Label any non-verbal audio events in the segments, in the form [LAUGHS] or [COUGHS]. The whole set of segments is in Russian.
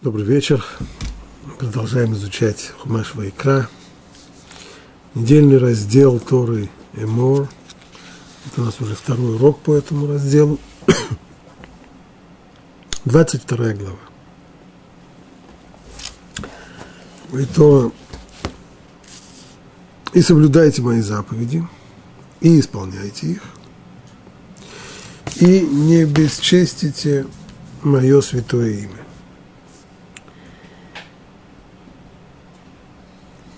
Добрый вечер. Продолжаем изучать Хумаш Вайкра. Недельный раздел Торы Эмор. Это у нас уже второй урок по этому разделу. [COUGHS] 22 глава. И то и соблюдайте мои заповеди, и исполняйте их, и не бесчестите мое святое имя.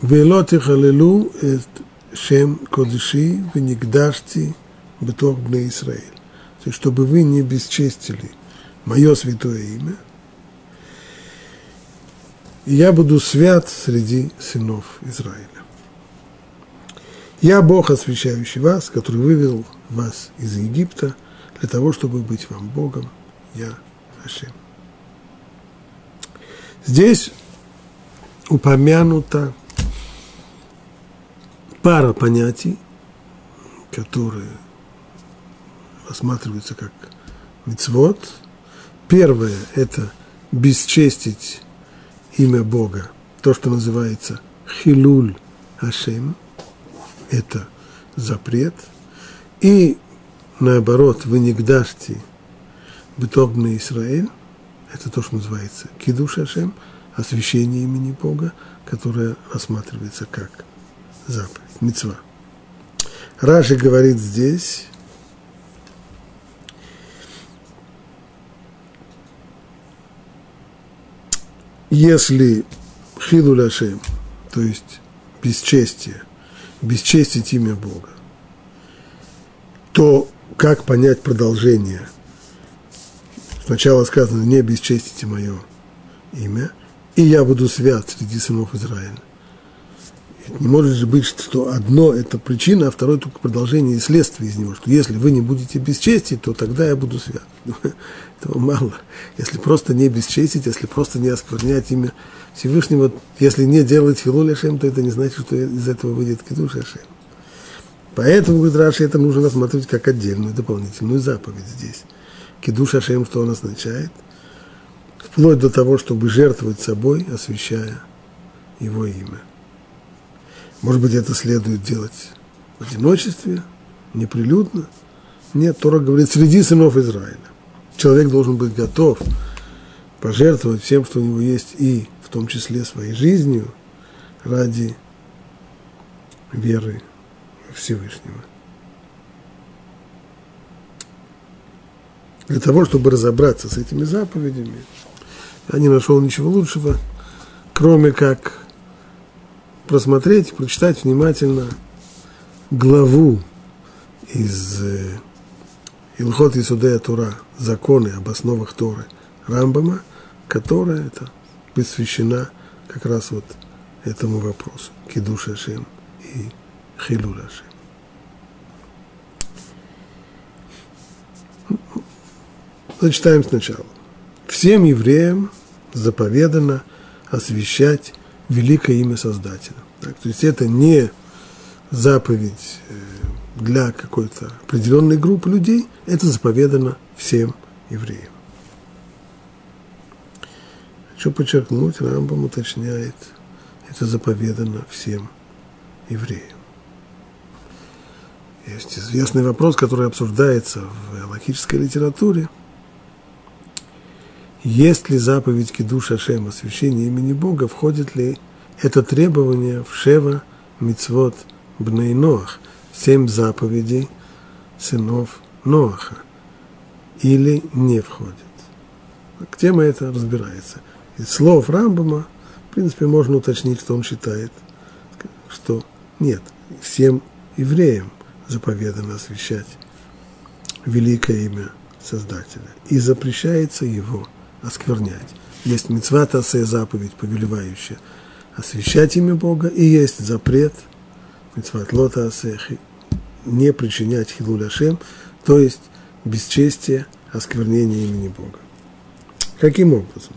ולא תחללו את שם קודשי ונקדשתי בתוך בני Израиль. То есть, чтобы вы не бесчестили мое святое имя, и я буду свят среди сынов Израиля. Я Бог, освящающий вас, который вывел вас из Египта для того, чтобы быть вам Богом. Я Хашем. Здесь упомянуто пара понятий, которые рассматриваются как мицвод. Первое – это бесчестить имя Бога, то, что называется хилуль Хашем, это запрет. И наоборот, вы не гдашьте бытовный Израиль, это то, что называется кидуш Хашем, освящение имени Бога, которое рассматривается как заповедь мецва. Раши говорит здесь, если хиду ляшем, то есть бесчестие, бесчестить имя Бога, то как понять продолжение? Сначала сказано, не бесчестите мое имя, и я буду свят среди сынов Израиля. Не может же быть, что одно – это причина, а второе – только продолжение и следствие из него. Что если вы не будете бесчестить, то тогда я буду свят. [LAUGHS] Этого мало. Если просто не бесчестить, если просто не осквернять имя Всевышнего, если не делать филу Шем, то это не значит, что из этого выйдет кидуш Шем. Поэтому, говорит Раши, это нужно рассматривать как отдельную дополнительную заповедь здесь. Кидуш Шем, что он означает? Вплоть до того, чтобы жертвовать собой, освящая его имя. Может быть, это следует делать в одиночестве, неприлюдно? Нет, Тора говорит, среди сынов Израиля. Человек должен быть готов пожертвовать всем, что у него есть, и в том числе своей жизнью, ради веры Всевышнего. Для того, чтобы разобраться с этими заповедями, я не нашел ничего лучшего, кроме как просмотреть, прочитать внимательно главу из э, Илхот Исудея Тура, законы об основах Торы Рамбама, которая это посвящена как раз вот этому вопросу, Кидуш Ашем и Хилул Ашем. Зачитаем сначала. Всем евреям заповедано освящать великое имя Создателя. Так, то есть это не заповедь э, для какой-то определенной группы людей, это заповедано всем евреям. Хочу подчеркнуть, Рамбам уточняет, это заповедано всем евреям. Есть известный вопрос, который обсуждается в логической литературе – есть ли заповедь Кидуша Шема, освящение имени Бога, входит ли это требование в Шева Мицвод Бней Ноах, семь заповедей сынов Ноаха, или не входит. К теме это разбирается. Из слов Рамбама, в принципе, можно уточнить, что он считает, что нет, всем евреям заповедано освящать великое имя Создателя. И запрещается его осквернять. Есть мецват асе заповедь, повелевающая освящать имя Бога, и есть запрет мецват лота асе не причинять хилуль Ашем, то есть бесчестие, осквернение имени Бога. Каким образом?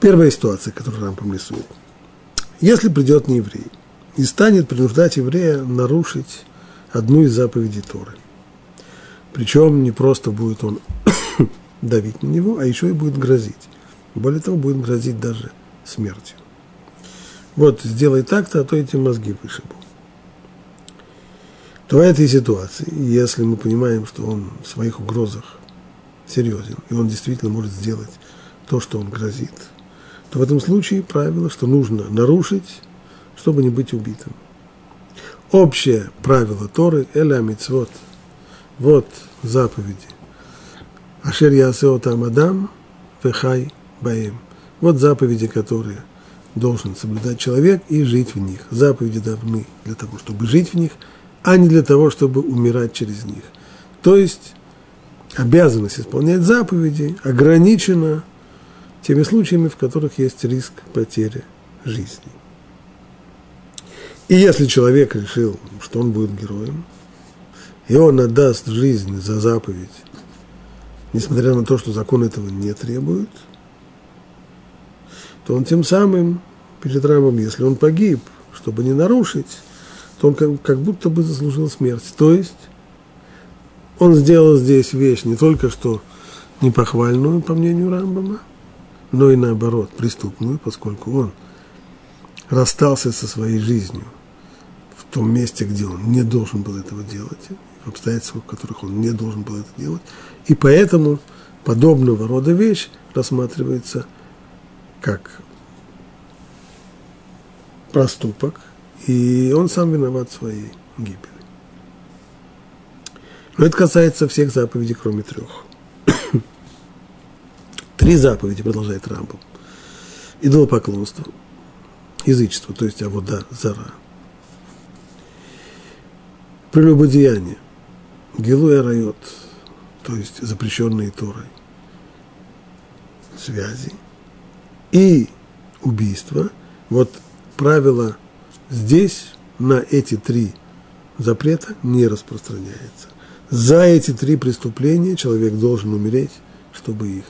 Первая ситуация, которую Рампам рисует. Если придет нееврей и станет принуждать еврея нарушить одну из заповедей Торы – причем не просто будет он [COUGHS] давить на него, а еще и будет грозить. Более того, будет грозить даже смертью. Вот, сделай так-то, а то эти мозги вышибу. То в этой ситуации, если мы понимаем, что он в своих угрозах серьезен, и он действительно может сделать то, что он грозит, то в этом случае правило, что нужно нарушить, чтобы не быть убитым. Общее правило Торы – эля мицвот. Вот заповеди. Ашер ясео там адам вехай баем. Вот заповеди, которые должен соблюдать человек и жить в них. Заповеди давны для того, чтобы жить в них, а не для того, чтобы умирать через них. То есть обязанность исполнять заповеди ограничена теми случаями, в которых есть риск потери жизни. И если человек решил, что он будет героем, и он отдаст жизнь за заповедь, несмотря на то, что закон этого не требует, то он тем самым перед Рамом, если он погиб, чтобы не нарушить, то он как, будто бы заслужил смерть. То есть он сделал здесь вещь не только что непохвальную, по мнению Рамбама, но и наоборот, преступную, поскольку он расстался со своей жизнью в том месте, где он не должен был этого делать, обстоятельствах, в которых он не должен был это делать. И поэтому подобного рода вещь рассматривается как проступок, и он сам виноват в своей гибели. Но это касается всех заповедей, кроме трех. [COUGHS] Три заповеди, продолжает Рамбом. Идолопоклонство, язычество, то есть авода, зара. Прелюбодеяние, гилу и райот, то есть запрещенные Торой, связи. И убийство. Вот правило здесь на эти три запрета не распространяется. За эти три преступления человек должен умереть, чтобы их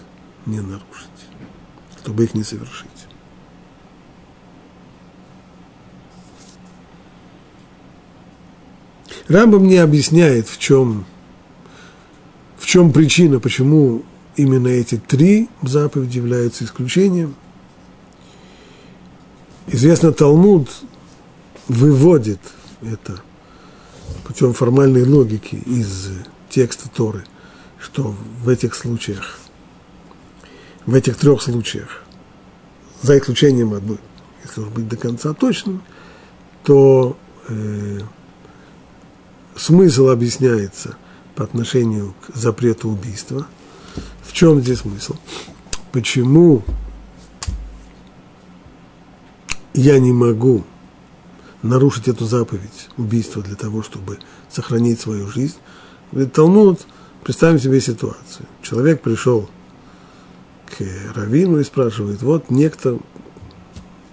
не нарушить, чтобы их не совершить. Рамбам не объясняет, в чем, в чем причина, почему именно эти три заповеди являются исключением. Известно, Талмуд выводит это путем формальной логики из текста Торы, что в этих случаях в этих трех случаях, за исключением одной, если уж быть до конца точным, то э, смысл объясняется по отношению к запрету убийства. В чем здесь смысл? Почему я не могу нарушить эту заповедь убийства для того, чтобы сохранить свою жизнь? Говорит Талмуд, представим себе ситуацию. Человек пришел к Равину и спрашивает, вот некто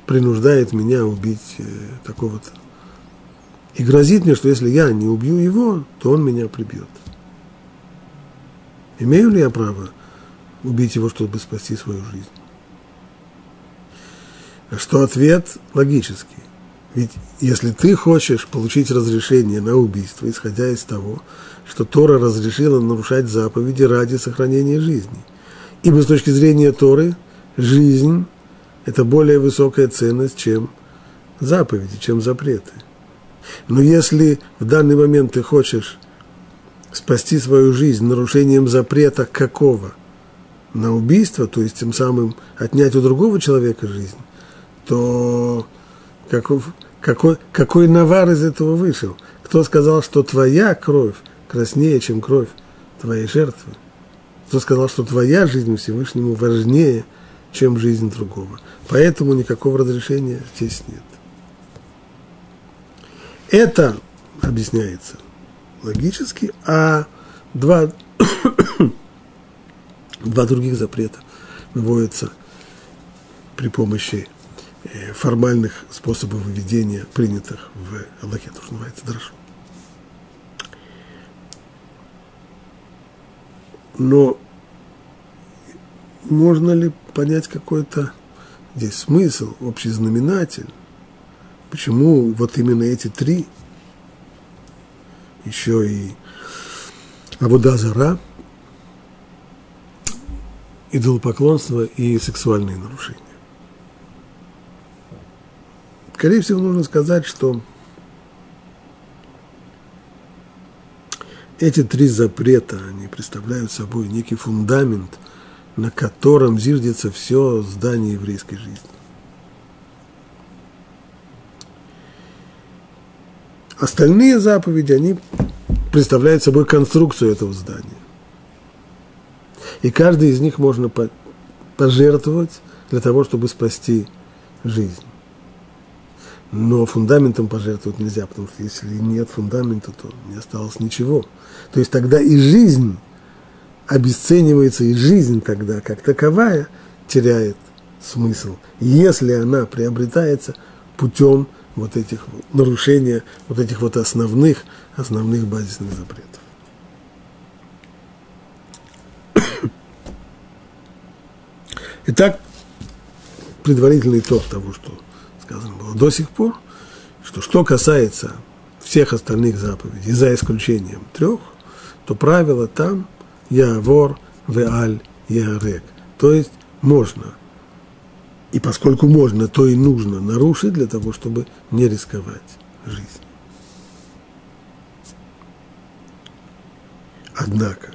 принуждает меня убить э, такого-то. И грозит мне, что если я не убью его, то он меня прибьет. Имею ли я право убить его, чтобы спасти свою жизнь? Что ответ логический. Ведь если ты хочешь получить разрешение на убийство, исходя из того, что Тора разрешила нарушать заповеди ради сохранения жизни – Ибо с точки зрения Торы жизнь – это более высокая ценность, чем заповеди, чем запреты. Но если в данный момент ты хочешь спасти свою жизнь нарушением запрета какого? На убийство, то есть тем самым отнять у другого человека жизнь, то каков, какой, какой навар из этого вышел? Кто сказал, что твоя кровь краснее, чем кровь твоей жертвы? кто сказал, что твоя жизнь Всевышнему важнее, чем жизнь другого. Поэтому никакого разрешения здесь нет. Это объясняется логически, а два, [COUGHS] два других запрета выводятся при помощи э, формальных способов выведения, принятых в Аллахе, то, называется дрошу. но можно ли понять какой-то здесь смысл, общий знаменатель? Почему вот именно эти три, еще и Абуда Зара, идолопоклонство и сексуальные нарушения. Скорее всего, нужно сказать, что эти три запрета, они представляют собой некий фундамент, на котором зиждется все здание еврейской жизни. Остальные заповеди, они представляют собой конструкцию этого здания. И каждый из них можно пожертвовать для того, чтобы спасти жизнь. Но фундаментом пожертвовать нельзя, потому что если нет фундамента, то не осталось ничего. То есть тогда и жизнь обесценивается, и жизнь тогда, как таковая, теряет смысл, если она приобретается путем вот этих нарушения, вот этих вот основных, основных базисных запретов. [COUGHS] Итак, предварительный итог того, что сказано было до сих пор, что что касается всех остальных заповедей, за исключением трех, то правило там я вор, веаль, я рек. То есть можно. И поскольку можно, то и нужно нарушить для того, чтобы не рисковать жизнью. Однако,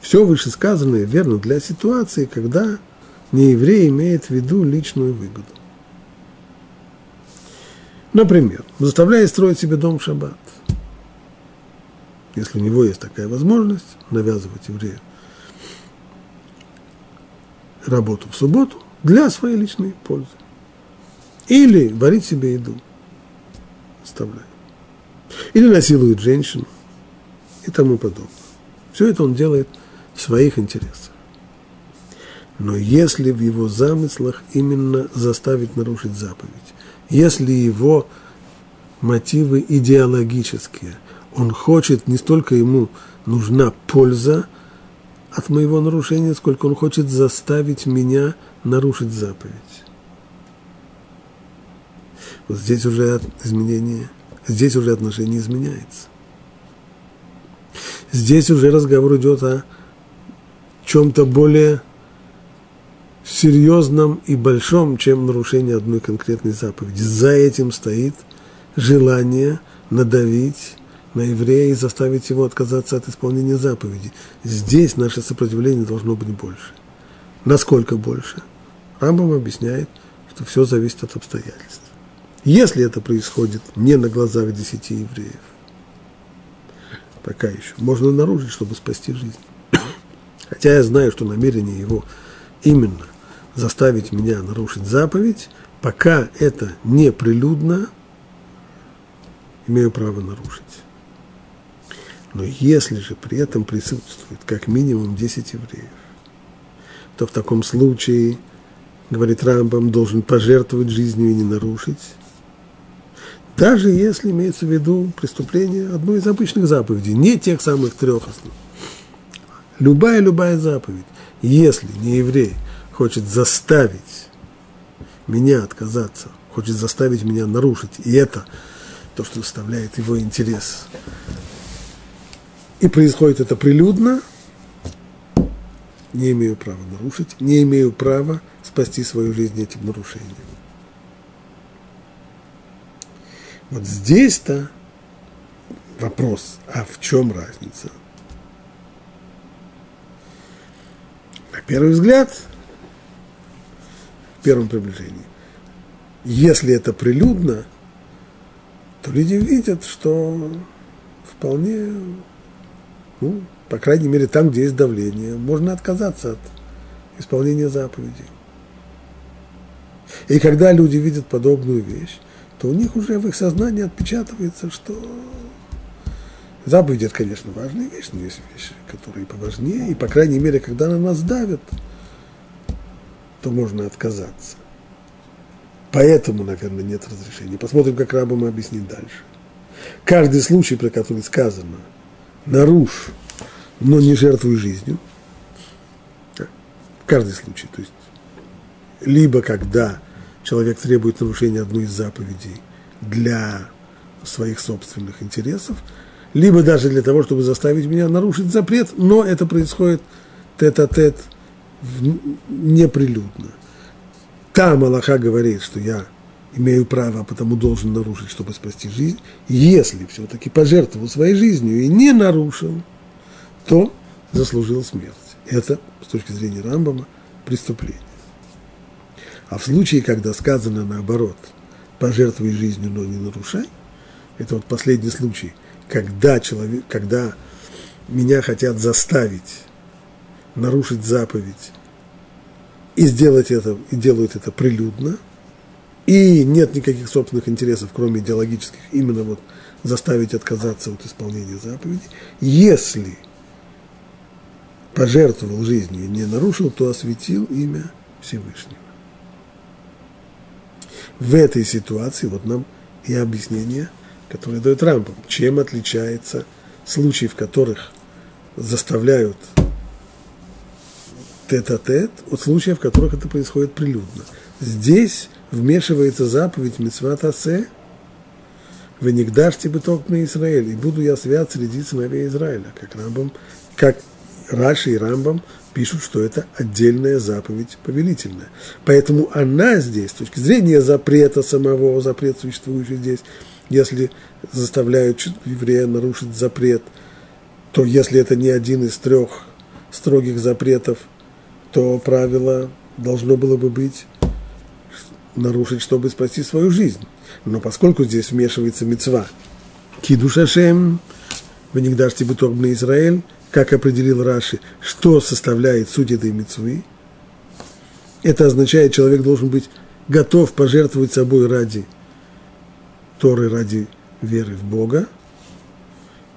все вышесказанное верно для ситуации, когда нееврей имеет в виду личную выгоду. Например, заставляя строить себе дом в шаббат. Если у него есть такая возможность, навязывать еврею работу в субботу для своей личной пользы. Или варить себе еду, оставляя. Или насилует женщину и тому подобное. Все это он делает в своих интересах. Но если в его замыслах именно заставить нарушить заповедь, если его мотивы идеологические, он хочет, не столько ему нужна польза от моего нарушения, сколько он хочет заставить меня нарушить заповедь. Вот здесь уже изменение, здесь уже отношение изменяется. Здесь уже разговор идет о чем-то более серьезном и большом, чем нарушение одной конкретной заповеди. За этим стоит желание надавить на еврея и заставить его отказаться от исполнения заповеди. Здесь наше сопротивление должно быть больше. Насколько больше? Рамбам объясняет, что все зависит от обстоятельств. Если это происходит не на глазах десяти евреев, пока еще, можно нарушить, чтобы спасти жизнь. [COUGHS] Хотя я знаю, что намерение его именно заставить меня нарушить заповедь, пока это не прилюдно, имею право нарушить. Но если же при этом присутствует как минимум 10 евреев, то в таком случае, говорит Рамбам, должен пожертвовать жизнью и не нарушить, даже если имеется в виду преступление одной из обычных заповедей, не тех самых трех основных. Любая-любая заповедь, если не еврей хочет заставить меня отказаться, хочет заставить меня нарушить, и это то, что составляет его интерес. И происходит это прилюдно, не имею права нарушить, не имею права спасти свою жизнь этим нарушением. Вот здесь-то вопрос, а в чем разница? На первый взгляд, первом приближении. Если это прилюдно, то люди видят, что вполне, ну, по крайней мере, там, где есть давление, можно отказаться от исполнения заповедей. И когда люди видят подобную вещь, то у них уже в их сознании отпечатывается, что заповедь – это, конечно, важная вещь, но есть вещи, которые поважнее, и, по крайней мере, когда на нас давят – то можно отказаться. Поэтому, наверное, нет разрешения. Посмотрим, как Рабам объяснит дальше. Каждый случай, про который сказано, нарушь, но не жертвуй жизнью. Каждый случай. То есть, либо когда человек требует нарушения одной из заповедей для своих собственных интересов, либо даже для того, чтобы заставить меня нарушить запрет, но это происходит тет-а-тет неприлюдно. Там Аллаха говорит, что я имею право, а потому должен нарушить, чтобы спасти жизнь. Если все-таки пожертвовал своей жизнью и не нарушил, то заслужил смерть. Это, с точки зрения Рамбама, преступление. А в случае, когда сказано наоборот, пожертвуй жизнью, но не нарушай, это вот последний случай, когда, человек, когда меня хотят заставить нарушить заповедь и сделать это, и делают это прилюдно, и нет никаких собственных интересов, кроме идеологических, именно вот заставить отказаться от исполнения заповеди, если пожертвовал жизнью и не нарушил, то осветил имя Всевышнего. В этой ситуации вот нам и объяснение, которое дает Рамбам, чем отличается случай, в которых заставляют тет-а-тет от случаев, в которых это происходит прилюдно. Здесь вмешивается заповедь Митсват Асе, «Вы не гдашьте быток на Израиль, и буду я свят среди сыновей Израиля», как Рамбам, как Раши и Рамбам пишут, что это отдельная заповедь повелительная. Поэтому она здесь, с точки зрения запрета самого, запрет существующий здесь, если заставляют еврея нарушить запрет, то если это не один из трех строгих запретов, то правило должно было бы быть нарушить, чтобы спасти свою жизнь. Но поскольку здесь вмешивается мецва, кидушашем, вы не дашьте бы на Израиль, как определил Раши, что составляет суть этой мецвы, это означает, человек должен быть готов пожертвовать собой ради Торы, ради веры в Бога.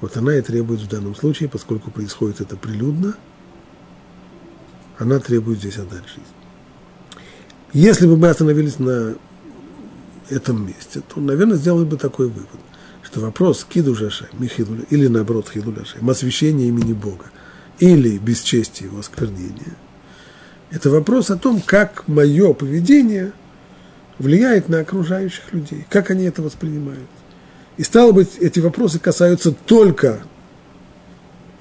Вот она и требует в данном случае, поскольку происходит это прилюдно, она требует здесь отдать жизнь. Если бы мы остановились на этом месте, то, наверное, сделали бы такой вывод, что вопрос киду жашем, михилуля, или наоборот хилуля шем, освящение имени Бога, или бесчестие его осквернения, это вопрос о том, как мое поведение влияет на окружающих людей, как они это воспринимают. И стало быть, эти вопросы касаются только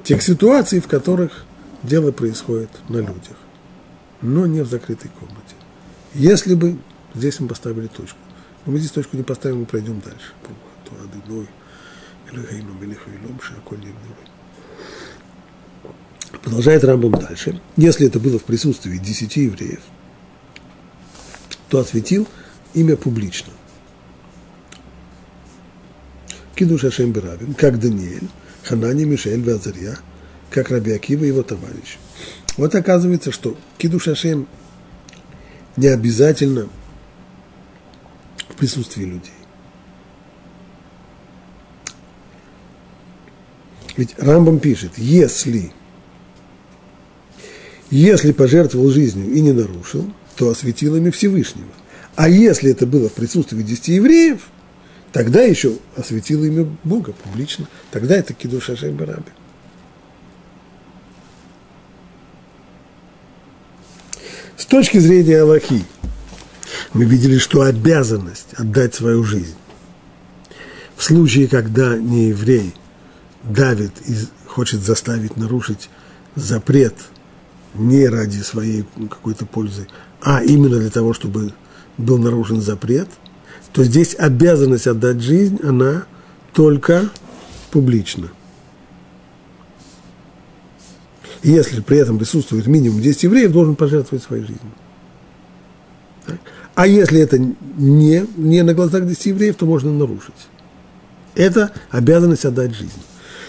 тех ситуаций, в которых дело происходит на людях, но не в закрытой комнате. Если бы здесь мы поставили точку, но мы здесь точку не поставим, мы пройдем дальше. Продолжает Рамбам дальше. Если это было в присутствии десяти евреев, то осветил имя публично. Кидуш Ашем Берабин, как Даниэль, Ханани, Мишель, Вазарья, как Раби Акива и его товарищ. Вот оказывается, что Кидуш Ашем не обязательно в присутствии людей. Ведь Рамбам пишет, если, если пожертвовал жизнью и не нарушил, то осветил ими Всевышнего. А если это было в присутствии десяти евреев, тогда еще осветил имя Бога публично. Тогда это Кидуш Ашем С точки зрения Аллахи, мы видели, что обязанность отдать свою жизнь в случае, когда не еврей давит и хочет заставить нарушить запрет не ради своей какой-то пользы, а именно для того, чтобы был нарушен запрет, то здесь обязанность отдать жизнь, она только публично. Если при этом присутствует минимум 10 евреев, должен пожертвовать своей жизнью. А если это не, не на глазах 10 евреев, то можно нарушить. Это обязанность отдать жизнь.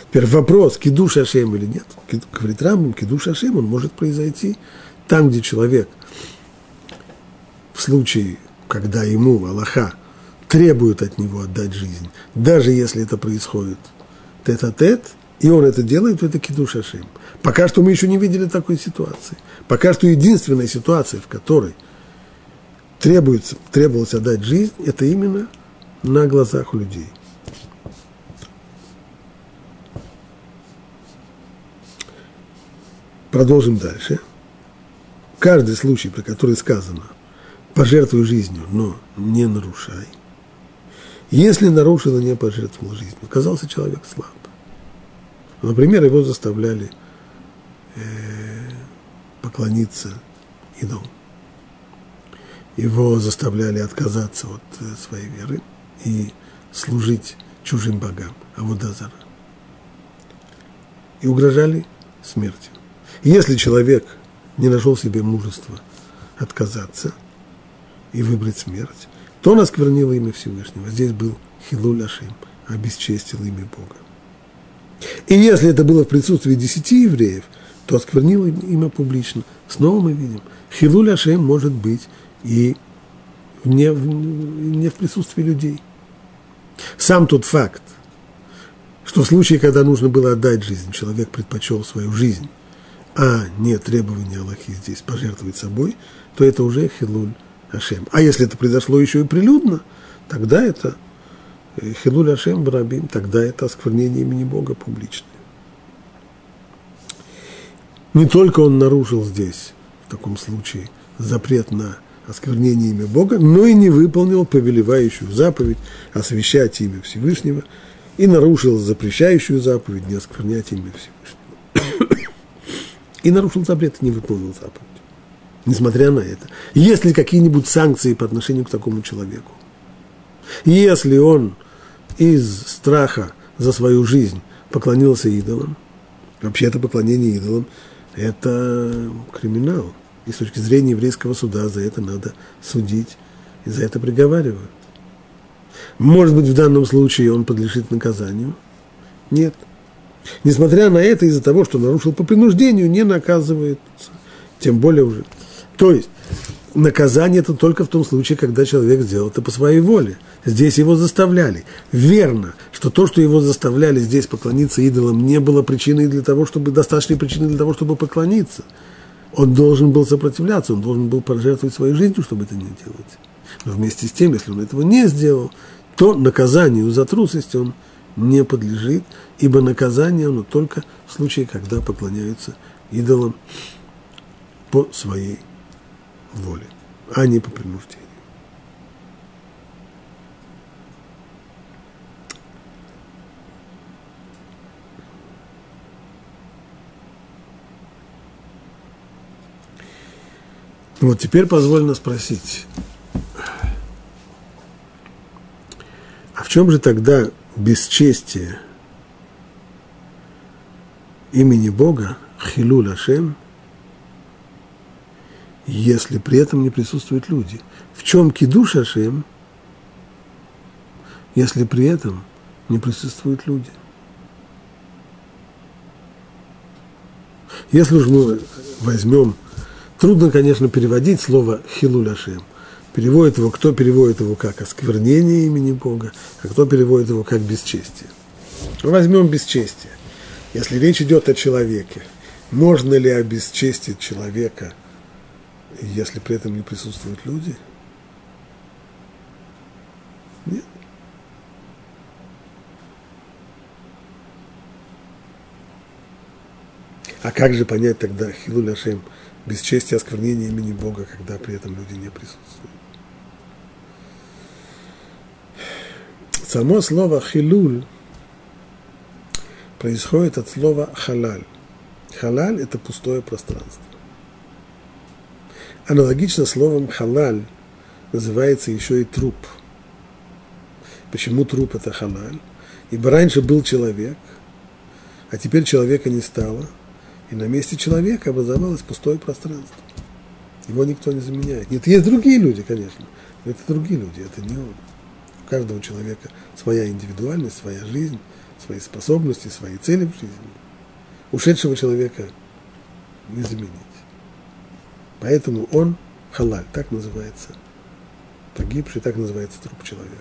Теперь вопрос, кидуш Ашем или нет. Говорит Рамбам, кидуш Ашем, он может произойти там, где человек в случае, когда ему Аллаха требует от него отдать жизнь, даже если это происходит тет-а-тет, и он это делает, то это кидуш Ашем. Пока что мы еще не видели такой ситуации. Пока что единственная ситуация, в которой требуется, требовалось отдать жизнь, это именно на глазах у людей. Продолжим дальше. Каждый случай, про который сказано, пожертвуй жизнью, но не нарушай. Если нарушил и не пожертвовал жизнью, оказался человек слаб. Например, его заставляли – поклониться идол. Его заставляли отказаться от э, своей веры и служить чужим богам, а вот Азара. И угрожали смертью. Если человек не нашел себе мужества отказаться и выбрать смерть, то он осквернил имя Всевышнего. Здесь был Хилуль Ашим, обесчестил имя Бога. И если это было в присутствии десяти евреев, то осквернил имя публично. Снова мы видим, Хилуль Ашем может быть и не не в присутствии людей. Сам тот факт, что в случае, когда нужно было отдать жизнь, человек предпочел свою жизнь, а не требование Аллахи здесь пожертвовать собой, то это уже хилуль Ашем. А если это произошло еще и прилюдно, тогда это хилуль Ашем Барабим, тогда это осквернение имени Бога публичное. Не только он нарушил здесь, в таком случае, запрет на осквернение имя Бога, но и не выполнил повелевающую заповедь освящать имя Всевышнего и нарушил запрещающую заповедь не осквернять имя Всевышнего. И нарушил запрет не выполнил заповедь. Несмотря на это. Есть ли какие-нибудь санкции по отношению к такому человеку? Если он из страха за свою жизнь поклонился идолам, вообще это поклонение идолам, это криминал. И с точки зрения еврейского суда за это надо судить и за это приговаривают. Может быть, в данном случае он подлежит наказанию? Нет. Несмотря на это, из-за того, что нарушил по принуждению, не наказывается. Тем более уже. То есть, наказание это только в том случае, когда человек сделал это по своей воле. Здесь его заставляли. Верно, что то, что его заставляли здесь поклониться идолам, не было причиной для того, чтобы, достаточной причиной для того, чтобы поклониться – он должен был сопротивляться, он должен был пожертвовать своей жизнью, чтобы это не делать. Но вместе с тем, если он этого не сделал, то наказанию за трусость он не подлежит, ибо наказание оно только в случае, когда поклоняются идолам по своей воле, а не по принуждению. Вот теперь позволено спросить, а в чем же тогда бесчестие имени Бога, Хилу Лашем, если при этом не присутствуют люди? В чем кидуш Ашем, если при этом не присутствуют люди? Если уж мы возьмем Трудно, конечно, переводить слово «хилуляшем». Переводит его, кто переводит его как осквернение имени Бога, а кто переводит его как бесчестие. Возьмем бесчестие. Если речь идет о человеке, можно ли обесчестить человека, если при этом не присутствуют люди? Нет. А как же понять тогда Хилуль Ашем – бесчестие, осквернение имени Бога, когда при этом люди не присутствуют. Само слово «хилуль» происходит от слова «халаль». Халаль – это пустое пространство. Аналогично словом «халаль» называется еще и труп. Почему труп – это халаль? Ибо раньше был человек, а теперь человека не стало – и на месте человека образовалось пустое пространство. Его никто не заменяет. Нет, есть другие люди, конечно, но это другие люди, это не он. У каждого человека своя индивидуальность, своя жизнь, свои способности, свои цели в жизни. Ушедшего человека не заменить. Поэтому он халаль, так называется. Погибший, так называется труп человека.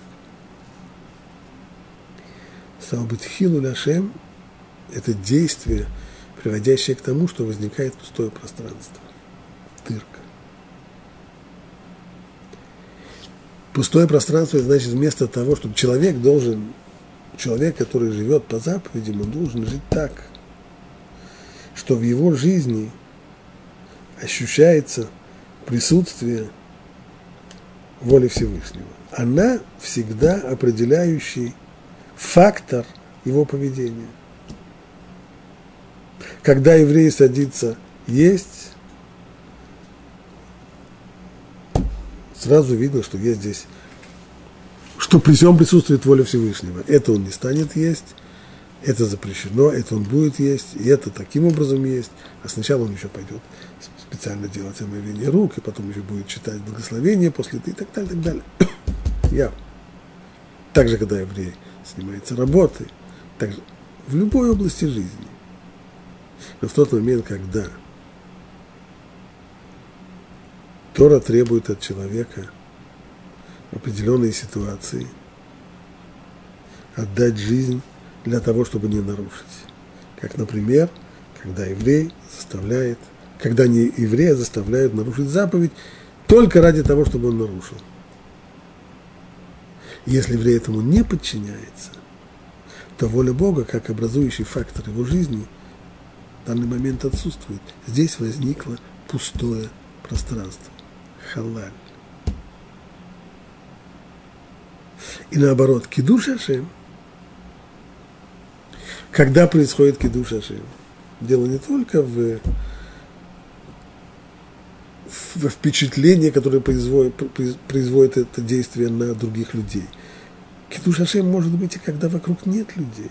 Стало быть, хилу ляшем – это действие – приводящее к тому, что возникает пустое пространство, дырка. Пустое пространство, значит, вместо того, чтобы человек должен, человек, который живет по заповедям, он должен жить так, что в его жизни ощущается присутствие воли Всевышнего. Она всегда определяющий фактор его поведения – когда еврей садится есть, сразу видно, что есть здесь, что при всем присутствует воля Всевышнего. Это он не станет есть, это запрещено, это он будет есть, и это таким образом есть. А сначала он еще пойдет специально делать омовение рук, и потом еще будет читать благословение после и так далее, так далее. [COUGHS] Я. Также, когда еврей снимается работы, также в любой области жизни. Но в тот момент, когда Тора требует от человека определенные ситуации отдать жизнь для того, чтобы не нарушить. Как, например, когда еврей заставляет, когда не еврея заставляют нарушить заповедь только ради того, чтобы он нарушил. Если еврей этому не подчиняется, то воля Бога, как образующий фактор его жизни, в данный момент отсутствует. Здесь возникло пустое пространство. Халаль. И наоборот, кидуш Ашем когда происходит кидуш Ашем? Дело не только в, в впечатлении, которое производит, производит это действие на других людей. Кидуш Ашем может быть и когда вокруг нет людей.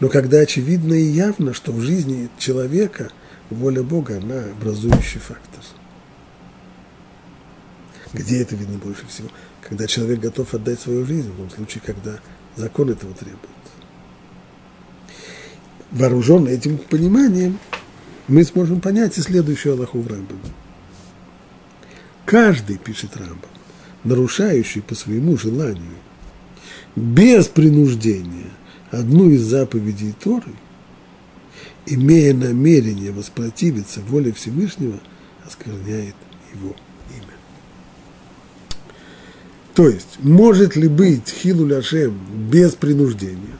Но когда очевидно и явно, что в жизни человека воля Бога, она образующий фактор. Где это видно больше всего? Когда человек готов отдать свою жизнь, в том случае, когда закон этого требует вооруженный этим пониманием, мы сможем понять и следующую Аллаху в Рамбам. Каждый, пишет Рамбам, нарушающий по своему желанию, без принуждения, одну из заповедей Торы, имея намерение воспротивиться воле Всевышнего, оскверняет его имя. То есть, может ли быть Хилу Ляшем без принуждения?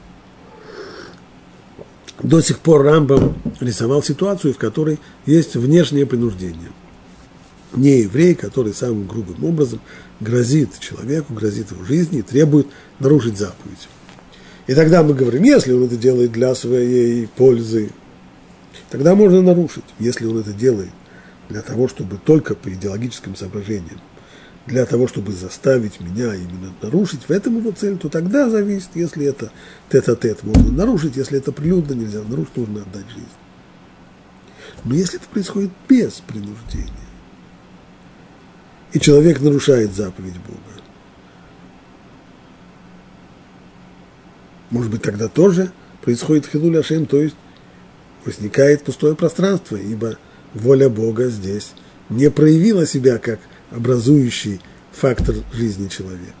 До сих пор Рамбам рисовал ситуацию, в которой есть внешнее принуждение. Не еврей, который самым грубым образом грозит человеку, грозит его жизни и требует нарушить заповедь. И тогда мы говорим, если он это делает для своей пользы, тогда можно нарушить. Если он это делает для того, чтобы только по идеологическим соображениям для того, чтобы заставить меня именно нарушить, в этом его цель, то тогда зависит, если это тет-а-тет можно нарушить, если это прилюдно нельзя нарушить, нужно отдать жизнь. Но если это происходит без принуждения, и человек нарушает заповедь Бога, может быть, тогда тоже происходит хилуль Ашем, то есть возникает пустое пространство, ибо воля Бога здесь не проявила себя как – образующий фактор жизни человека.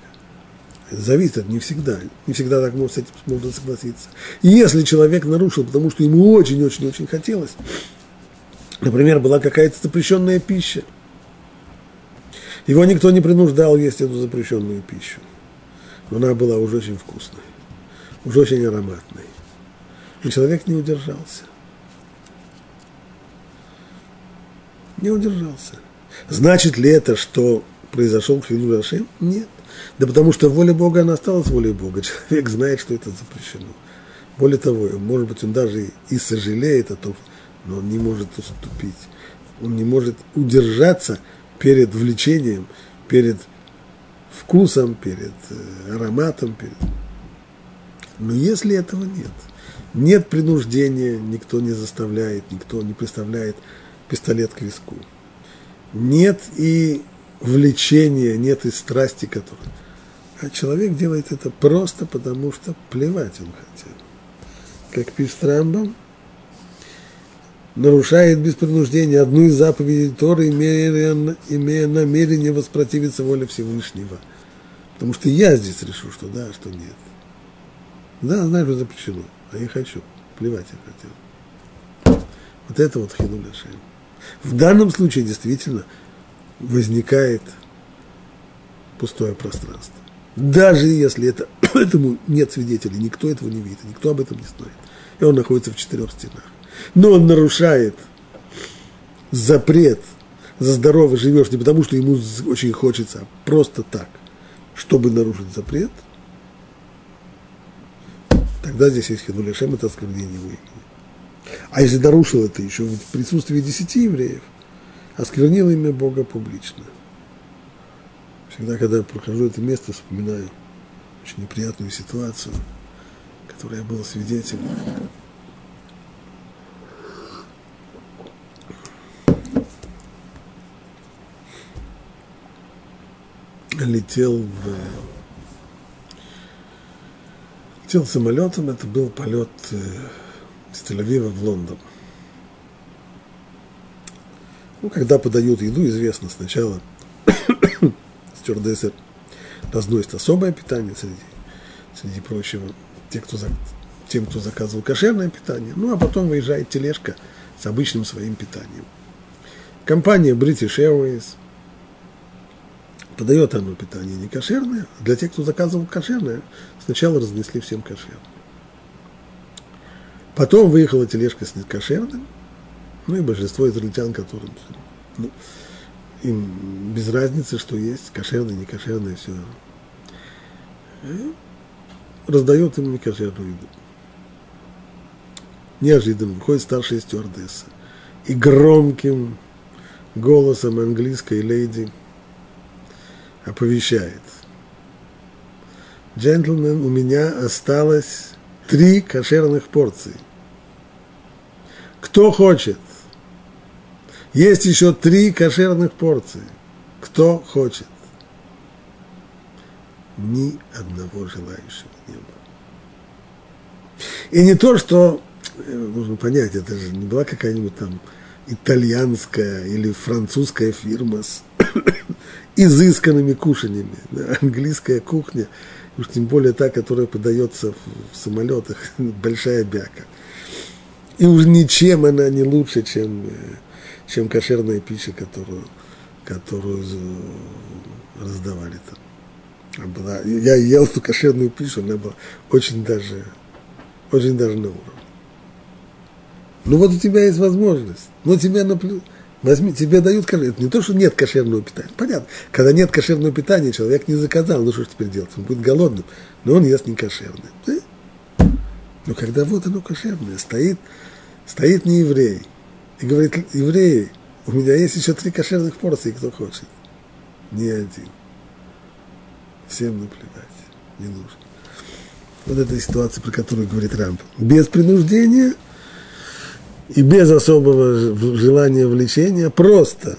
зависит не всегда. Не всегда так с этим можно согласиться. И если человек нарушил, потому что ему очень-очень-очень хотелось, например, была какая-то запрещенная пища, его никто не принуждал есть эту запрещенную пищу. Но она была уже очень вкусной, уже очень ароматной. И человек не удержался. Не удержался. Значит ли это, что произошел Хилуль Ашем? Нет. Да потому что воля Бога, она осталась волей Бога. [LAUGHS] Человек знает, что это запрещено. Более того, может быть, он даже и сожалеет о том, но он не может уступить. Он не может удержаться перед влечением, перед вкусом, перед э, ароматом. Перед... Но если этого нет, нет принуждения, никто не заставляет, никто не представляет пистолет к виску – нет и влечения, нет и страсти, которая. А человек делает это просто потому, что плевать он хотел. Как пишет Рамбам, нарушает без принуждения одну из заповедей Торы, имея, имея намерение воспротивиться воле Всевышнего. Потому что я здесь решу, что да, что нет. Да, знаю, что запрещено, а я хочу. Плевать я хотел. Вот это вот хинуля. В данном случае действительно возникает пустое пространство. Даже если это, [COUGHS] этому нет свидетелей, никто этого не видит, никто об этом не знает. И он находится в четырех стенах. Но он нарушает запрет за здорово живешь не потому, что ему очень хочется, а просто так, чтобы нарушить запрет, тогда здесь есть хидулешем, это оскорбление его имени. А если нарушил это еще в присутствии десяти евреев, осквернил имя Бога публично. Всегда, когда я прохожу это место, вспоминаю очень неприятную ситуацию, которой я был свидетелем. Летел в летел самолетом, это был полет из Тель-Авива в Лондон. Ну, когда подают еду, известно сначала [COUGHS] стюардессы разносят особое питание среди, среди прочего, те, кто, тем, кто заказывал кошерное питание, ну, а потом выезжает тележка с обычным своим питанием. Компания British Airways подает оно питание не кошерное, а для тех, кто заказывал кошерное, сначала разнесли всем кошерное. Потом выехала тележка с некошерным, ну и большинство израильтян, которым ну, им без разницы, что есть, кошерное, не кошерное, все. И раздает им некошерную еду. Неожиданно выходит старшая стюардесса и громким голосом английской леди оповещает. Джентльмен, у меня осталось три кошерных порции. Кто хочет? Есть еще три кошерных порции. Кто хочет? Ни одного желающего не было. И не то, что, э, нужно понять, это же не была какая-нибудь там итальянская или французская фирма с [COUGHS] изысканными кушаньями. Английская кухня, уж тем более та, которая подается в самолетах, [LAUGHS] большая бяка – и уж ничем она не лучше, чем, э, чем кошерная пища, которую, которую раздавали там. была, я ел эту кошерную пищу, она была очень даже, очень даже на уровне. Ну вот у тебя есть возможность, но тебя наплю... Возьми, тебе дают кошерное. Это не то, что нет кошерного питания. Понятно. Когда нет кошерного питания, человек не заказал, ну что ж теперь делать? Он будет голодным, но он ест не кошерное. Но когда вот оно кошерное, стоит, стоит не еврей и говорит, евреи, у меня есть еще три кошерных порции, кто хочет. Не один. Всем наплевать, не нужно. Вот эта ситуация, про которую говорит Рамп. Без принуждения и без особого желания влечения, просто.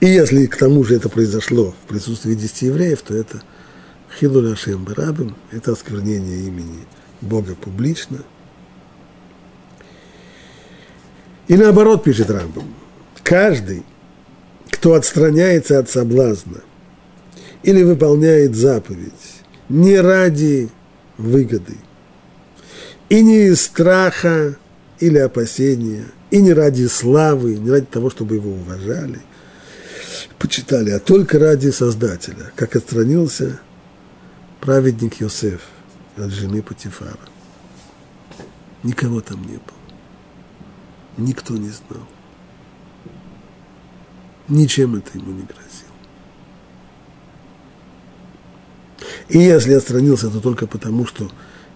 И если к тому же это произошло в присутствии десяти евреев, то это – Хилуль Ашем Барабим – это осквернение имени Бога публично. И наоборот, пишет Рамбам, каждый, кто отстраняется от соблазна или выполняет заповедь не ради выгоды, и не из страха или опасения, и не ради славы, не ради того, чтобы его уважали, почитали, а только ради Создателя, как отстранился праведник Йосеф от жены Патифара. Никого там не было. Никто не знал. Ничем это ему не грозило. И если отстранился, то только потому, что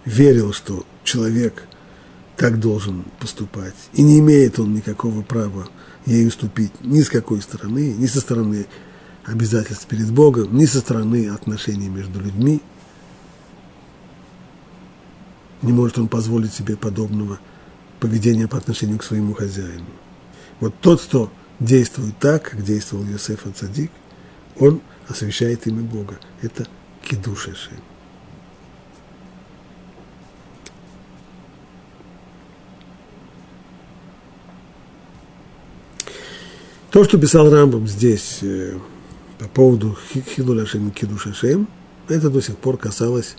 верил, что человек так должен поступать. И не имеет он никакого права ей уступить ни с какой стороны, ни со стороны обязательств перед Богом, ни со стороны отношений между людьми – не может он позволить себе подобного поведения по отношению к своему хозяину. Вот тот, кто действует так, как действовал Йосеф Ацадик, он освящает имя Бога. Это кидуш То, что писал Рамбам здесь э, по поводу Хилуляшем и Кидушашем, это до сих пор касалось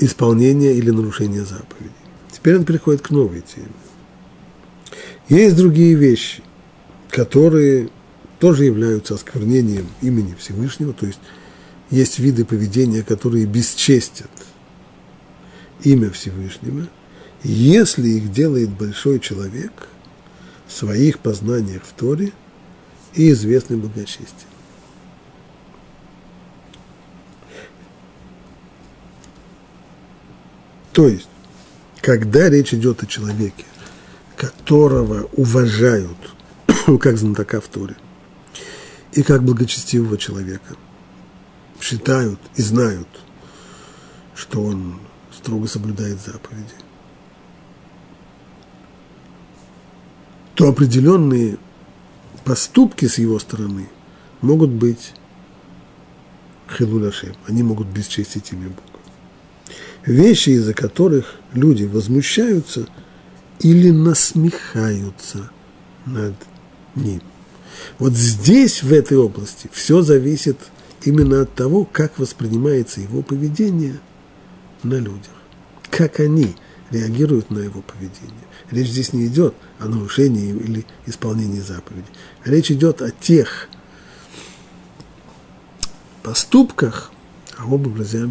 исполнения или нарушения заповедей. Теперь он переходит к новой теме. Есть другие вещи, которые тоже являются осквернением имени Всевышнего, то есть есть виды поведения, которые бесчестят имя Всевышнего, если их делает большой человек в своих познаниях в Торе и известным благочестием. То есть, когда речь идет о человеке, которого уважают [COUGHS] как знатока в Торе и как благочестивого человека. Считают и знают, что он строго соблюдает заповеди. То определенные поступки с его стороны могут быть хилуляшем, они могут бесчестить имя Бога. Вещи, из-за которых люди возмущаются или насмехаются над ним. Вот здесь, в этой области, все зависит именно от того, как воспринимается его поведение на людях, как они реагируют на его поведение. Речь здесь не идет о нарушении или исполнении заповеди. Речь идет о тех поступках, об образе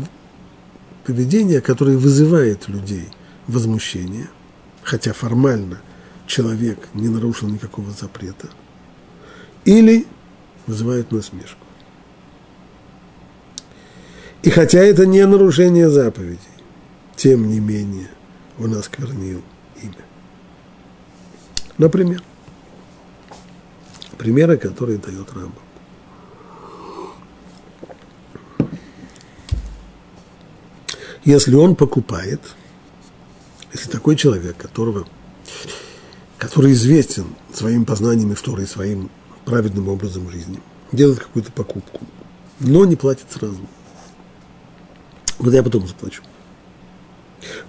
поведения, которые вызывает людей возмущение, хотя формально человек не нарушил никакого запрета, или вызывают насмешку. И хотя это не нарушение заповедей, тем не менее он осквернил имя. Например, примеры, которые дает Рамбам. Если он покупает, если такой человек, которого, который известен своими познаниями в своим праведным образом жизни, делает какую-то покупку, но не платит сразу. Вот я потом заплачу.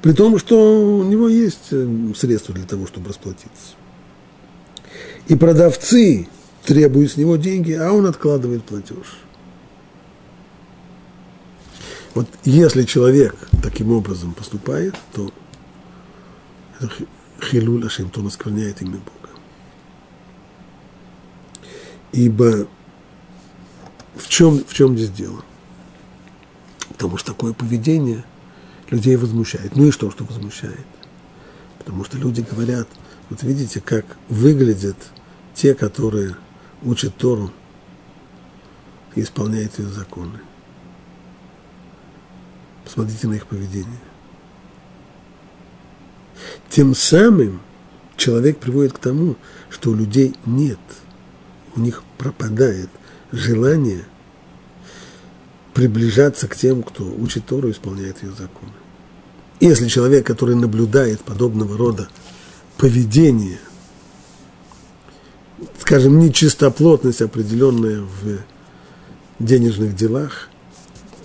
При том, что у него есть э, средства для того, чтобы расплатиться. И продавцы требуют с него деньги, а он откладывает платеж. Вот если человек таким образом поступает, то это ашем, то он оскверняет имя Бога. Ибо в чем, в чем здесь дело? Потому что такое поведение людей возмущает. Ну и что, что возмущает? Потому что люди говорят, вот видите, как выглядят те, которые учат Тору и исполняют ее законы. Посмотрите на их поведение. Тем самым человек приводит к тому, что у людей нет, у них пропадает желание приближаться к тем, кто учит Тору и исполняет ее законы. Если человек, который наблюдает подобного рода поведение – скажем, нечистоплотность определенная в денежных делах,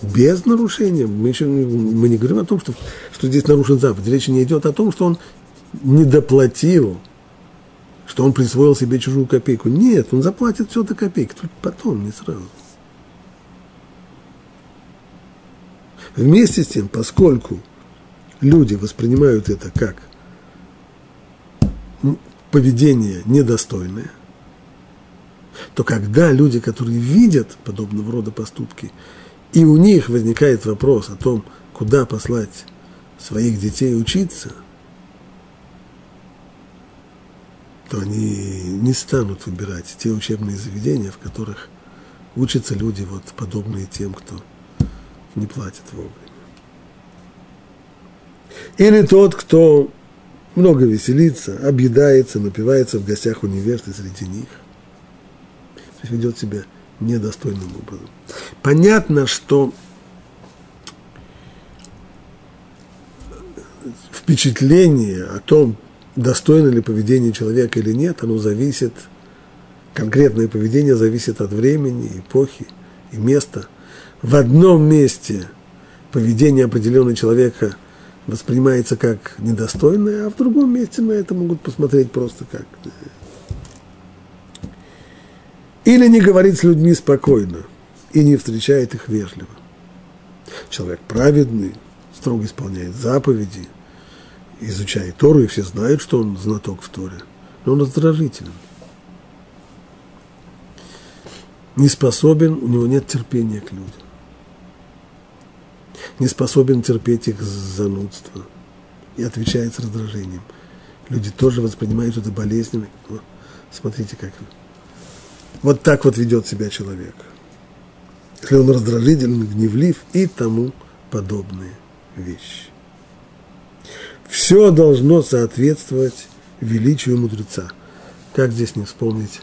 без нарушения. Мы, еще, мы не говорим о том, что, что здесь нарушен заповедь. Речь не идет о том, что он не доплатил, что он присвоил себе чужую копейку. Нет, он заплатит все до копейки, только потом, не сразу. Вместе с тем, поскольку люди воспринимают это как поведение недостойное – то когда люди, которые видят подобного рода поступки, и у них возникает вопрос о том, куда послать своих детей учиться, то они не станут выбирать те учебные заведения, в которых учатся люди, вот, подобные тем, кто не платит вовремя. Или тот, кто много веселится, объедается, напивается в гостях университета среди них ведет себя недостойным образом. Понятно, что впечатление о том, достойно ли поведение человека или нет, оно зависит, конкретное поведение зависит от времени, эпохи и места. В одном месте поведение определенного человека воспринимается как недостойное, а в другом месте на это могут посмотреть просто как или не говорит с людьми спокойно и не встречает их вежливо. Человек праведный, строго исполняет заповеди, изучает Тору, и все знают, что он знаток в Торе, но он раздражителен. Не способен, у него нет терпения к людям. Не способен терпеть их занудство и отвечает с раздражением. Люди тоже воспринимают это болезненно. Смотрите, как вот так вот ведет себя человек. Если он раздражителен, гневлив и тому подобные вещи. Все должно соответствовать величию мудреца. Как здесь не вспомнить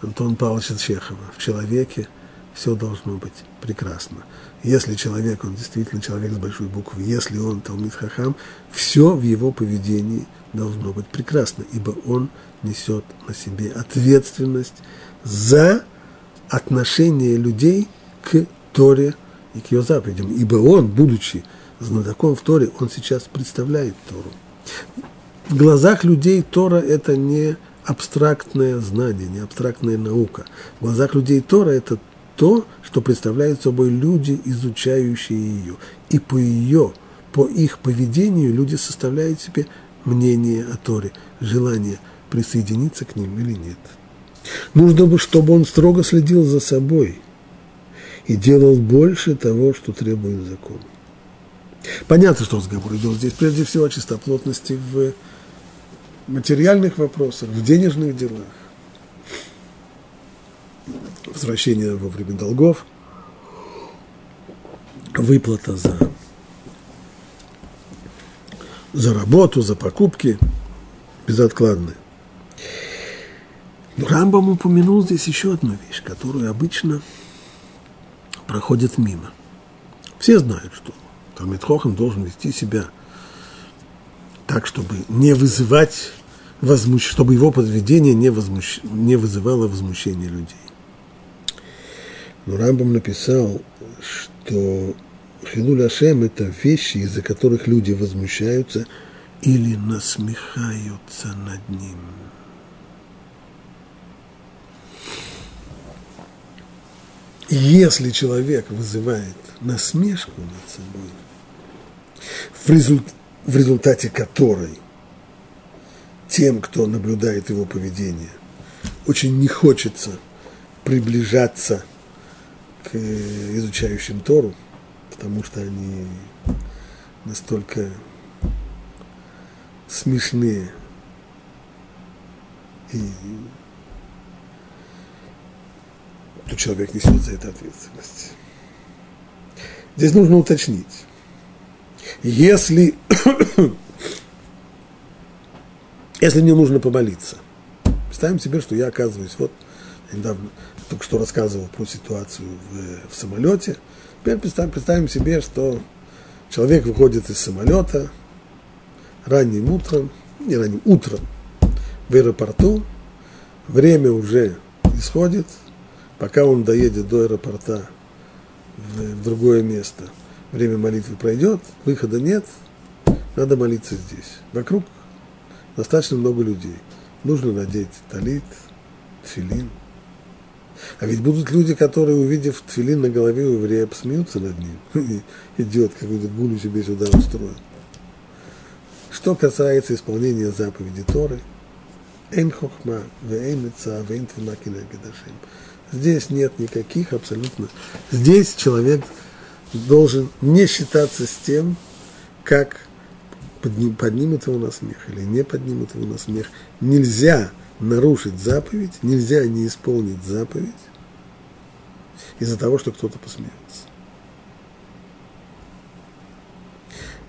Антон Павловича Чехова. В человеке все должно быть прекрасно. Если человек, он действительно человек с большой буквы, если он Талмит Хахам, все в его поведении должно быть прекрасно, ибо он несет на себе ответственность за отношение людей к Торе и к ее заповедям. Ибо он, будучи знатоком в Торе, он сейчас представляет Тору. В глазах людей Тора – это не абстрактное знание, не абстрактная наука. В глазах людей Тора – это то, что представляют собой люди, изучающие ее. И по ее, по их поведению люди составляют себе мнение о Торе, желание присоединиться к ним или нет. Нужно бы, чтобы он строго следил за собой и делал больше того, что требует закон. Понятно, что разговор идет здесь прежде всего о чистоплотности в материальных вопросах, в денежных делах возвращение во время долгов, выплата за, за работу, за покупки безоткладные. Рамбам упомянул здесь еще одну вещь, которую обычно проходит мимо. Все знают, что Талмит Хохам должен вести себя так, чтобы не вызывать возмущ... чтобы его подведение не, возмущ... не вызывало возмущения людей. Но Рамбам написал, что Хилуль Ашем – это вещи, из-за которых люди возмущаются или насмехаются над ним. Если человек вызывает насмешку над собой, в, результ, в результате которой тем, кто наблюдает его поведение, очень не хочется приближаться – к изучающим Тору, потому что они настолько смешные и то человек несет за это ответственность. Здесь нужно уточнить. Если, [COUGHS] если мне нужно помолиться, представим себе, что я оказываюсь, вот недавно только что рассказывал про ситуацию в, в самолете. Теперь представим, представим себе, что человек выходит из самолета ранним утром, не ранним утром, в аэропорту, время уже исходит, пока он доедет до аэропорта в, в другое место, время молитвы пройдет, выхода нет, надо молиться здесь. Вокруг достаточно много людей. Нужно надеть талит, филин – а ведь будут люди, которые, увидев тфилин на голове у еврея, посмеются над ним. [LAUGHS] Идет, какой-то гулю себе сюда устроил. Что касается исполнения заповеди Торы, Эн хохма, вейн лица, вейн Здесь нет никаких абсолютно. Здесь человек должен не считаться с тем, как поднимут его на смех или не поднимут его на смех. Нельзя нарушить заповедь, нельзя не исполнить заповедь из-за того, что кто-то посмеется.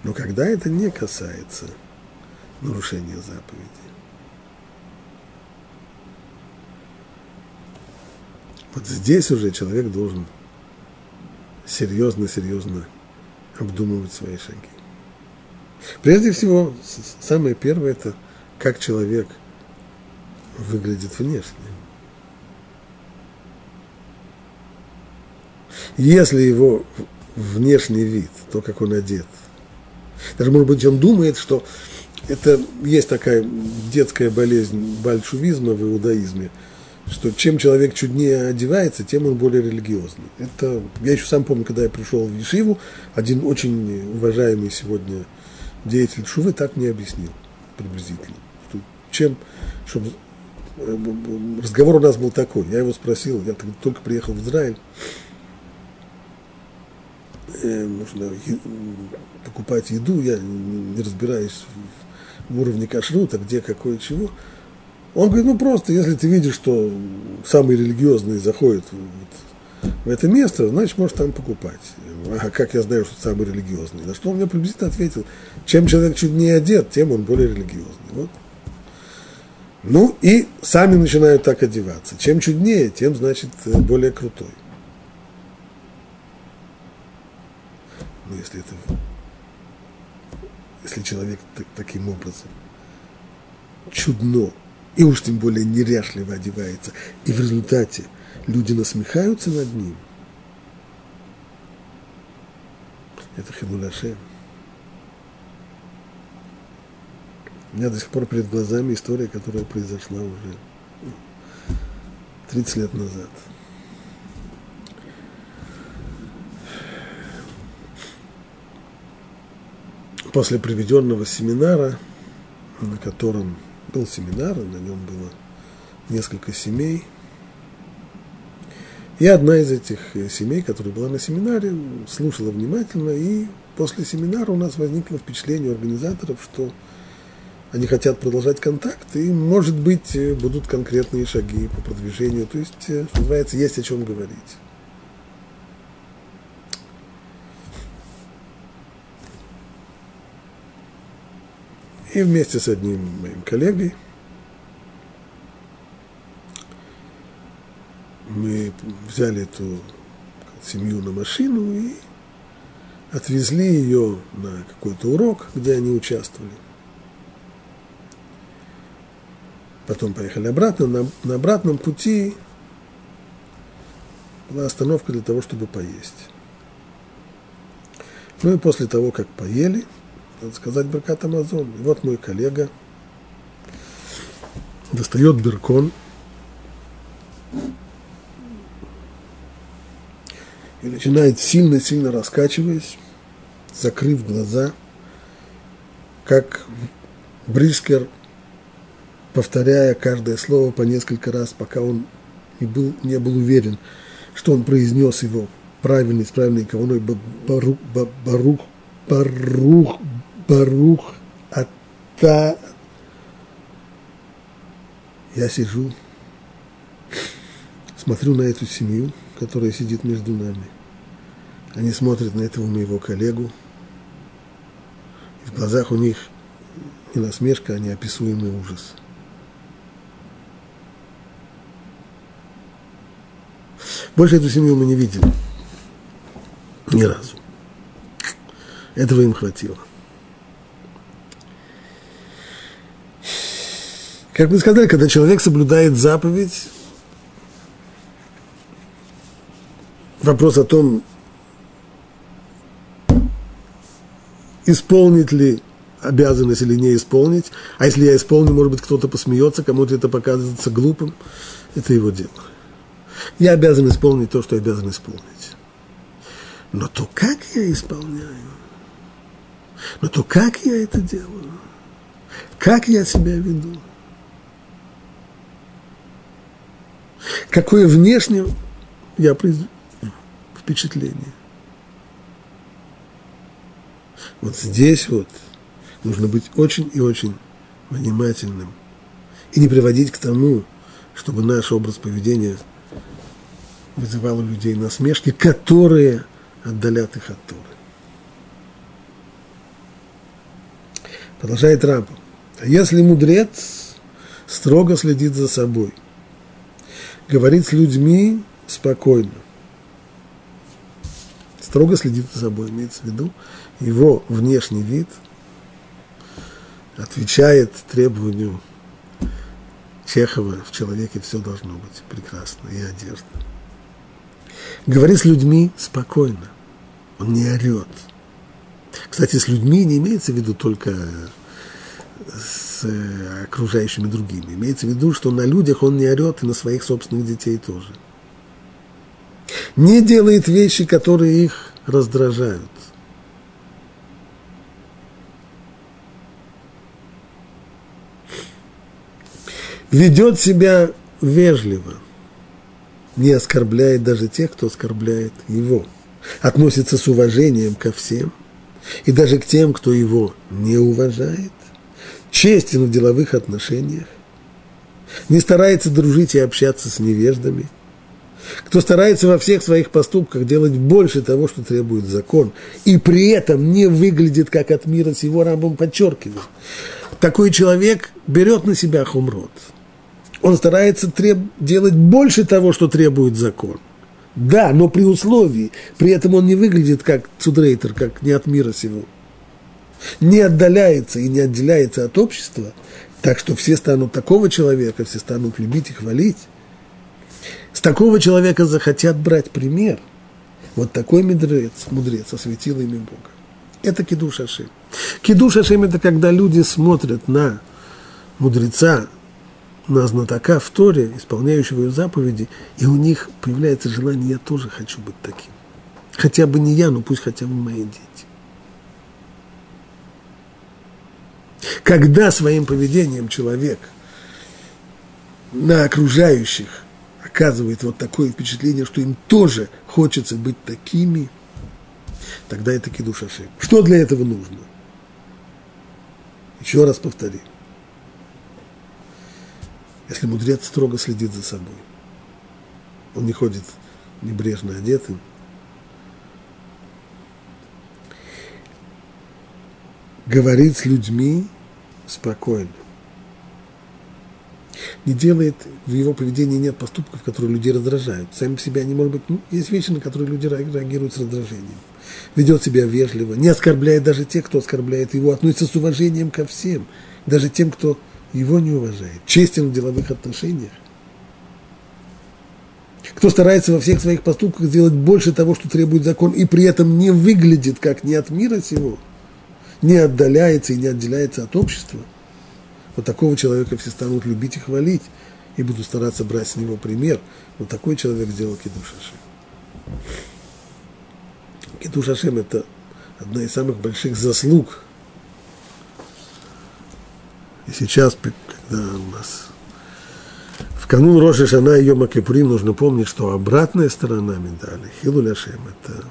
Но когда это не касается нарушения заповеди, вот здесь уже человек должен серьезно-серьезно обдумывать свои шаги. Прежде всего, самое первое – это как человек – выглядит внешне. Если его внешний вид, то, как он одет, даже, может быть, он думает, что это есть такая детская болезнь бальшувизма в иудаизме, что чем человек чуднее одевается, тем он более религиозный. Это, я еще сам помню, когда я пришел в Ешиву, один очень уважаемый сегодня деятель Шувы так мне объяснил приблизительно, что чем, чтобы разговор у нас был такой. Я его спросил, я только приехал в Израиль. Э, нужно покупать еду, я не разбираюсь в уровне кашрута, где какое чего. Он говорит, ну просто, если ты видишь, что самый религиозный заходит вот в это место, значит, можешь там покупать. А как я знаю, что самый религиозный? На что он мне приблизительно ответил, чем человек чуть одет, тем он более религиозный. Вот Ну и сами начинают так одеваться. Чем чуднее, тем, значит, более крутой. Ну, если это если человек так, таким образом чудно, и уж тем более неряшливо одевается, и в результате люди насмехаются над ним, это хилуляшем. У меня до сих пор перед глазами история, которая произошла уже 30 лет назад. После проведенного семинара, на котором был семинар, на нем было несколько семей, и одна из этих семей, которая была на семинаре, слушала внимательно, и после семинара у нас возникло впечатление у организаторов, что они хотят продолжать контакт, и, может быть, э, будут конкретные шаги по продвижению. То есть, э, что называется, есть о чем говорить. И вместе с одним моим коллегой мы взяли эту семью на машину и отвезли ее на какой-то урок, где они участвовали. Потом поехали обратно. На, на обратном пути была остановка для того, чтобы поесть. Ну и после того, как поели, надо сказать, Беркат Амазон. И вот мой коллега достает беркон и начинает сильно-сильно раскачиваясь, закрыв глаза, как Брискер повторяя каждое слово по несколько раз, пока он не был, не был уверен, что он произнес его правильный, с правильной каваной барух, барух, барух, барух, ата. Я сижу, смотрю на эту семью, которая сидит между нами. Они смотрят на этого моего коллегу. И в глазах у них не насмешка, а неописуемый ужас – Больше эту семью мы не видели. Ни разу. Этого им хватило. Как мы сказали, когда человек соблюдает заповедь, вопрос о том, исполнит ли обязанность или не исполнить, а если я исполню, может быть, кто-то посмеется, кому-то это покажется глупым, это его дело. Я обязан исполнить то, что обязан исполнить. Но то, как я исполняю, но то, как я это делаю, как я себя веду, какое внешнее я произведу впечатление. Вот здесь вот нужно быть очень и очень внимательным и не приводить к тому, чтобы наш образ поведения – вызывало у людей насмешки, которые отдалят их от Торы. Продолжает Рампа. А если мудрец строго следит за собой, говорит с людьми спокойно, строго следит за собой, имеется в виду, его внешний вид отвечает требованию Чехова, в человеке все должно быть прекрасно, и одежда. Говорит с людьми спокойно. Он не орет. Кстати, с людьми не имеется в виду только с э, окружающими другими. Имеется в виду, что на людях он не орет, и на своих собственных детей тоже. Не делает вещи, которые их раздражают. Ведет себя вежливо не оскорбляет даже тех, кто оскорбляет его. Относится с уважением ко всем, и даже к тем, кто его не уважает. Честен в деловых отношениях. Не старается дружить и общаться с невеждами. Кто старается во всех своих поступках делать больше того, что требует закон, и при этом не выглядит как от мира сего, Рамбом подчеркивает. такой человек берет на себя хумрот. Он старается треб... делать больше того, что требует закон. Да, но при условии, при этом он не выглядит как цудрейтер, как не от мира сего. Не отдаляется и не отделяется от общества, так что все станут такого человека, все станут любить и хвалить. С такого человека захотят брать пример. Вот такой мудрец, мудрец осветил имя Бога. Это кидуш Ашем. Кидуш Ашем – это когда люди смотрят на мудреца, на знатока в Торе, исполняющего ее заповеди, и у них появляется желание, я тоже хочу быть таким. Хотя бы не я, но пусть хотя бы мои дети. Когда своим поведением человек на окружающих оказывает вот такое впечатление, что им тоже хочется быть такими, тогда это кидуш Ашем. Что для этого нужно? Еще раз повторим. Если мудрец строго следит за собой, он не ходит небрежно одетым, говорит с людьми спокойно. Не делает, в его поведении нет поступков, которые людей раздражают. Сами себя не может быть, ну, есть вещи, на которые люди реагируют с раздражением. Ведет себя вежливо, не оскорбляет даже тех, кто оскорбляет его, относится с уважением ко всем, даже тем, кто его не уважает. Честен в деловых отношениях. Кто старается во всех своих поступках сделать больше того, что требует закон, и при этом не выглядит как не от мира сего, не отдаляется и не отделяется от общества, вот такого человека все станут любить и хвалить, и будут стараться брать с него пример. Вот такой человек сделал Кидуш Ашем. Кидуш Ашем – это одна из самых больших заслуг и сейчас, когда у нас в канун Рожи Шана и Йома Кипурим нужно помнить, что обратная сторона медали, Хилуль Ашем, это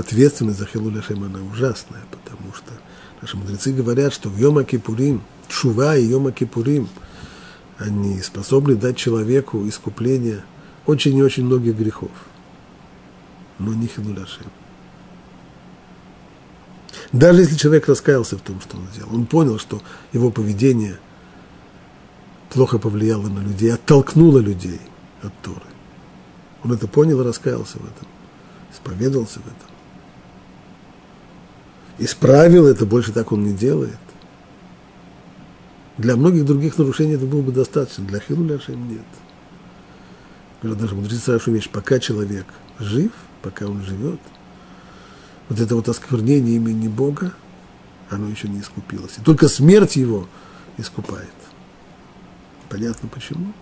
ответственность за Хилуль Ашем, она ужасная, потому что наши мудрецы говорят, что в Йома Кипурим, Чува и Йома Кипурим, они способны дать человеку искупление очень и очень многих грехов, но не Хилуль Ашем. Даже если человек раскаялся в том, что он сделал, он понял, что его поведение плохо повлияло на людей, оттолкнуло людей от Торы. Он это понял и раскаялся в этом, исповедовался в этом. Исправил это, больше так он не делает. Для многих других нарушений это было бы достаточно, для Хилуля нет. Говорят, даже мудрецы вещь, пока человек жив, пока он живет – вот это вот осквернение имени Бога, оно еще не искупилось. И только смерть его искупает. Понятно почему?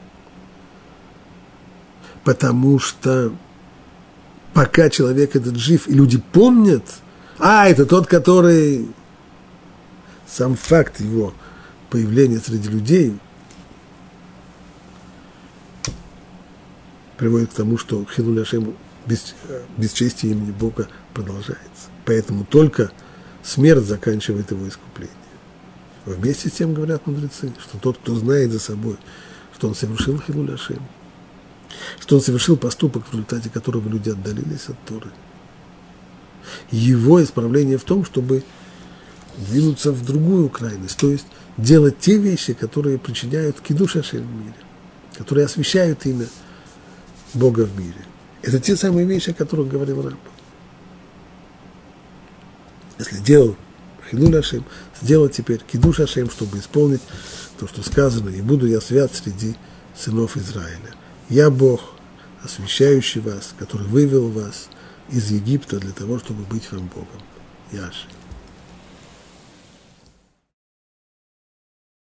Потому что пока человек этот жив, и люди помнят, а, это тот, который сам факт его появления среди людей приводит к тому, что Хилуля Шем без, бесчестие имени Бога продолжается. Поэтому только смерть заканчивает его искупление. Вместе с тем говорят мудрецы, что тот, кто знает за собой, что он совершил Хилуль Ашем, что он совершил поступок, в результате которого люди отдалились от Торы. Его исправление в том, чтобы двинуться в другую крайность, то есть делать те вещи, которые причиняют кидуш Ашем в мире, которые освещают имя Бога в мире. Это те самые вещи, о которых говорил Рамбам. Если делал Хилуль Ашем, сделать теперь Кидуш чтобы исполнить то, что сказано, и буду я свят среди сынов Израиля. Я Бог, освящающий вас, который вывел вас из Египта для того, чтобы быть вам Богом. Яши.